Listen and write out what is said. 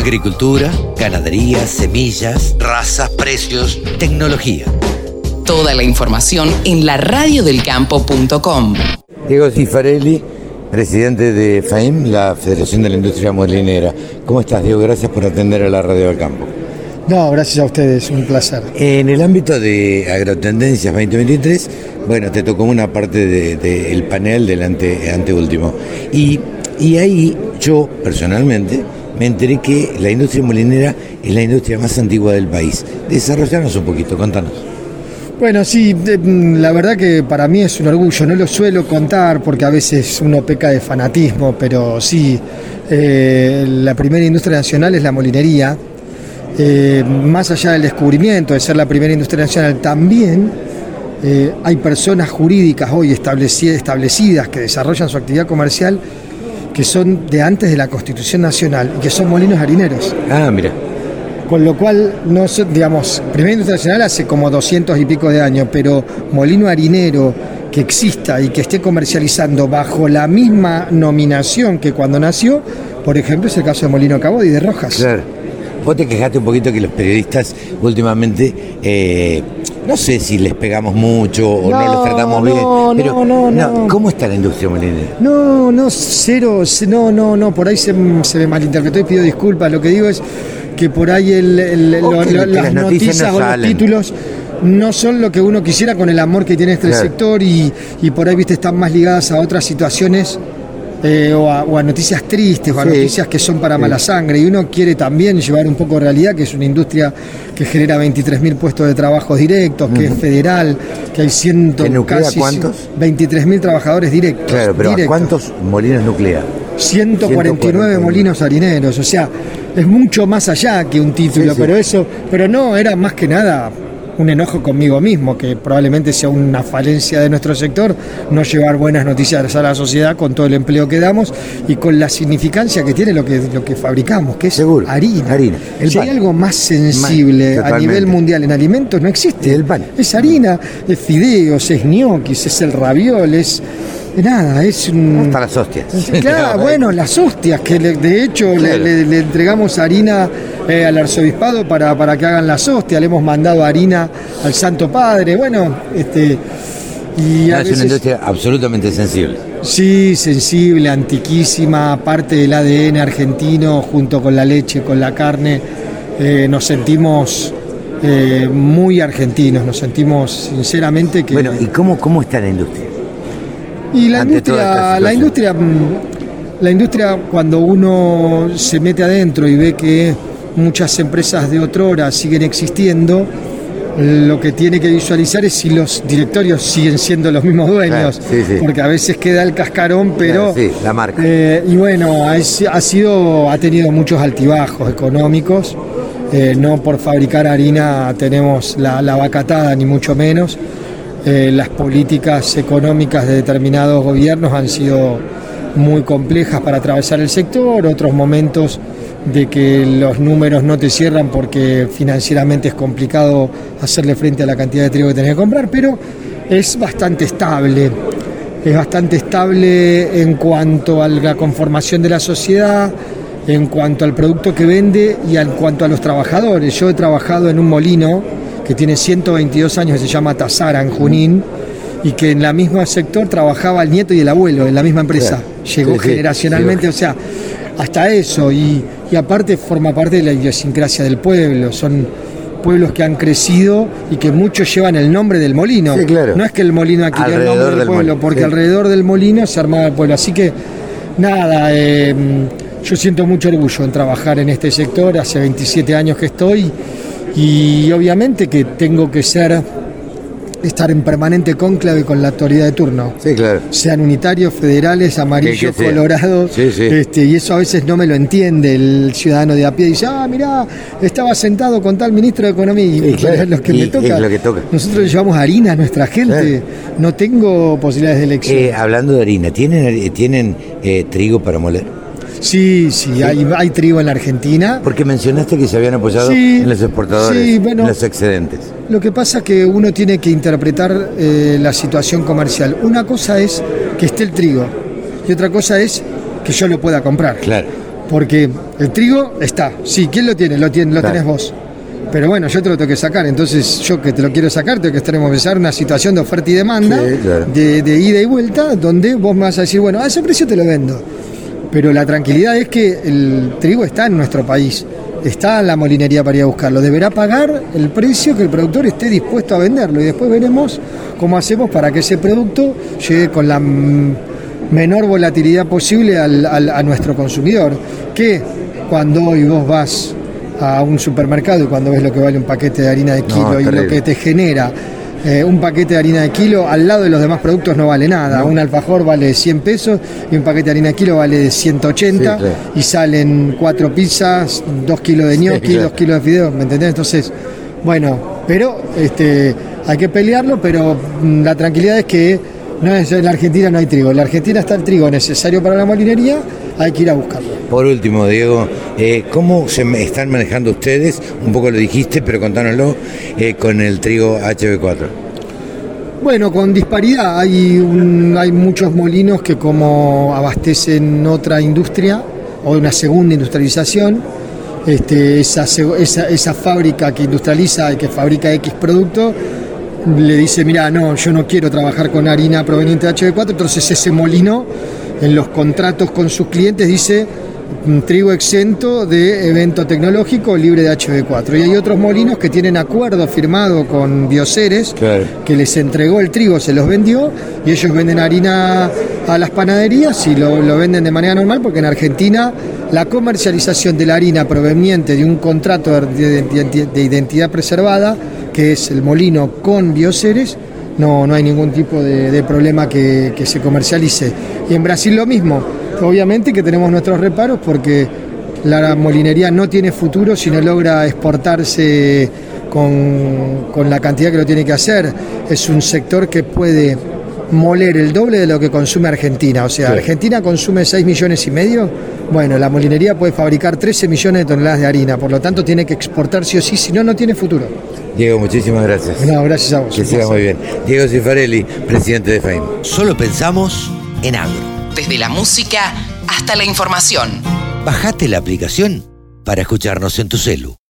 Agricultura, ganadería, semillas, razas, precios, tecnología. Toda la información en la radiodelcampo.com. Diego Cifarelli, presidente de FAIM, la Federación de la Industria Molinera. ¿Cómo estás, Diego? Gracias por atender a la Radio del Campo. No, gracias a ustedes, un placer. En el ámbito de Agrotendencias 2023, bueno, te tocó una parte del panel del ante, anteúltimo. Y, y ahí yo, personalmente, me enteré que la industria molinera es la industria más antigua del país. Desarrollanos un poquito, contanos. Bueno, sí, mm, la verdad que para mí es un orgullo, no lo suelo contar porque a veces uno peca de fanatismo, pero sí, eh, la primera industria nacional es la molinería. Eh, más allá del descubrimiento de ser la primera industria nacional, también eh, hay personas jurídicas hoy establecidas que desarrollan su actividad comercial que son de antes de la Constitución Nacional y que son molinos harineros. Ah, mira. Con lo cual, no digamos, Primera Industria Nacional hace como 200 y pico de años, pero molino harinero que exista y que esté comercializando bajo la misma nominación que cuando nació, por ejemplo, es el caso de Molino Cabo y de Rojas. Claro. Vos te quejaste un poquito que los periodistas últimamente, eh, no sé si les pegamos mucho o no, los tratamos bien, pero no, no, ¿cómo está la industria molinera? No, no, cero, no, no, no, por ahí se, me malinterpretó y pido disculpas. Lo que digo es que por ahí el, las, noticias, o los títulos no son lo que uno quisiera con el amor que tiene este sector y, y por ahí, viste, están más ligadas a otras situaciones eh, o, a, noticias tristes o a noticias que son para mala sangre. Y uno quiere también llevar un poco de realidad, que es una industria que genera 23.000 puestos de trabajo directos, que es federal, que hay ciento, casi cuántos? 23.000 trabajadores directos. Claro, pero ¿cuántos molinos nucleares? 149, molinos harineros, o sea, es mucho más allá que un título, pero eso, pero no, era más que nada un enojo conmigo mismo, que probablemente sea una falencia de nuestro sector, no llevar buenas noticias a la sociedad con todo el empleo que damos y con la significancia que tiene lo que, lo que fabricamos, que es harina. harina. si hay algo más sensible a nivel mundial en alimentos, no existe. El pan. Es harina, es fideos, es ñoquis, es el raviol, es nada, es un... Hasta las hostias. Claro, bueno, las hostias, que de hecho le, entregamos harina eh, al arzobispado para, para que hagan las hostias, le hemos mandado harina al Santo Padre, bueno, este... Y es una industria absolutamente sensible. Sí, sensible, antiquísima, parte del ADN argentino, junto con la leche, con la carne, eh, nos sentimos eh, muy argentinos, nos sentimos sinceramente que... Bueno, ¿y cómo, cómo está la industria? Y la industria, la industria, mm, la industria cuando uno se mete adentro y ve que muchas empresas de otrora siguen existiendo, lo que tiene que visualizar es si los directorios siguen siendo los mismos dueños, porque a veces queda el cascarón, pero sí, la marca. Eh, y bueno, ha, sido, ha tenido muchos altibajos económicos. Eh, no por fabricar harina tenemos la, la vacatada, ni mucho menos. Eh, las políticas económicas de determinados gobiernos han sido muy complejas para atravesar el sector, otros momentos de que los números no te cierran porque financieramente es complicado hacerle frente a la cantidad de trigo que tenés que comprar, pero es bastante estable. Es bastante estable en cuanto a la conformación de la sociedad, en cuanto al producto que vende y en cuanto a los trabajadores. Yo he trabajado en un molino que tiene 122 años, que se llama Tazara en Junín, y que en la misma sector trabajaba el nieto y el abuelo, en la misma empresa. Llegó generacionalmente, o sea, hasta eso, y, aparte forma parte de la idiosincrasia del pueblo, son pueblos que han crecido y que muchos llevan el nombre del molino. No es que el molino adquirió el nombre del, pueblo, porque alrededor del molino se armaba el pueblo. Así que, nada, eh, yo siento mucho orgullo en trabajar en este sector, hace 27 años que estoy y obviamente que tengo que ser estar en permanente cónclave con la autoridad de turno. Sí, claro. Sean unitarios, federales, amarillos, colorados. Este, y eso a veces no me lo entiende el ciudadano de a pie. Dice, ah, mirá, estaba sentado con tal ministro de Economía. Y los que me toca. Nosotros llevamos harina a nuestra gente. No tengo posibilidades de elección. Eh, hablando de harina, ¿tienen, ¿tienen eh, trigo para moler? Sí, sí, Hay, trigo en la Argentina. Porque mencionaste que se habían apoyado en los exportadores, en los excedentes. Lo que pasa es que uno tiene que interpretar eh, la situación comercial. Una cosa es que esté el trigo y otra cosa es que yo lo pueda comprar. Claro. Porque el trigo está, sí, ¿quién lo tiene? Lo, tiene, lo Claro. tenés vos. Pero bueno, yo te lo tengo que sacar, entonces yo que te lo quiero sacar, tengo que estar en una situación de oferta y demanda, Sí, claro. de, de ida y vuelta, donde vos me vas a decir, bueno, a ese precio te lo vendo. Pero la tranquilidad es que el trigo está en nuestro país, está en la molinería para ir a buscarlo. Deberá pagar el precio que el productor esté dispuesto a venderlo y después veremos cómo hacemos para que ese producto llegue con la menor volatilidad posible al- al- a nuestro consumidor. Que cuando hoy vos vas a un supermercado y cuando ves lo que vale un paquete de harina de kilo y lo que te genera eh, un paquete de harina de kilo al lado de los demás productos no vale nada. Un alfajor vale 100 pesos y un paquete de harina de kilo vale 180 Sí, claro. y salen cuatro pizzas, dos kilos de gnocchi, claro. dos kilos de fideos, ¿me entendés? Entonces, bueno, pero este, hay que pelearlo, pero mm, la tranquilidad es que no es, en la Argentina no hay trigo. En la Argentina está el trigo necesario para la molinería, hay que ir a buscarlo. Por último, Diego, eh, ¿cómo se están manejando ustedes? Un poco lo dijiste, pero contánoslo eh, con el trigo HB4. Bueno, con disparidad. Hay, un- hay muchos molinos que como abastecen otra industria o una segunda industrialización, este, esa, esa, esa fábrica que industrializa y que fabrica X producto, le dice, mira, no, yo no quiero trabajar con harina proveniente de HB4, entonces ese molino en los contratos con sus clientes dice trigo exento de evento tecnológico libre de HB4. Y hay otros molinos que tienen acuerdo firmado con Bioceres Claro. que les entregó el trigo, se los vendió y ellos venden harina a las panaderías y lo, lo venden de manera normal porque en Argentina la comercialización de la harina proveniente de un contrato de, de- de identidad preservada, que es el molino con bioceres, no, no hay ningún tipo de, de problema que, que se comercialice. Y en Brasil lo mismo, obviamente que tenemos nuestros reparos porque la molinería no tiene futuro si no logra exportarse con, con la cantidad que lo tiene que hacer. Es un sector que puede moler el doble de lo que consume Argentina. O sea. Argentina consume 6 millones y medio. Bueno, la molinería puede fabricar 13 millones de toneladas de harina. Por lo tanto, tiene que exportar sí o sí, si no, no tiene futuro. Diego, muchísimas gracias. No, gracias a vos. Que siga muy bien. Diego Cifarelli, presidente de FAIM. Solo pensamos en agro. Desde la música hasta la información. Bajate la aplicación para escucharnos en tu celu.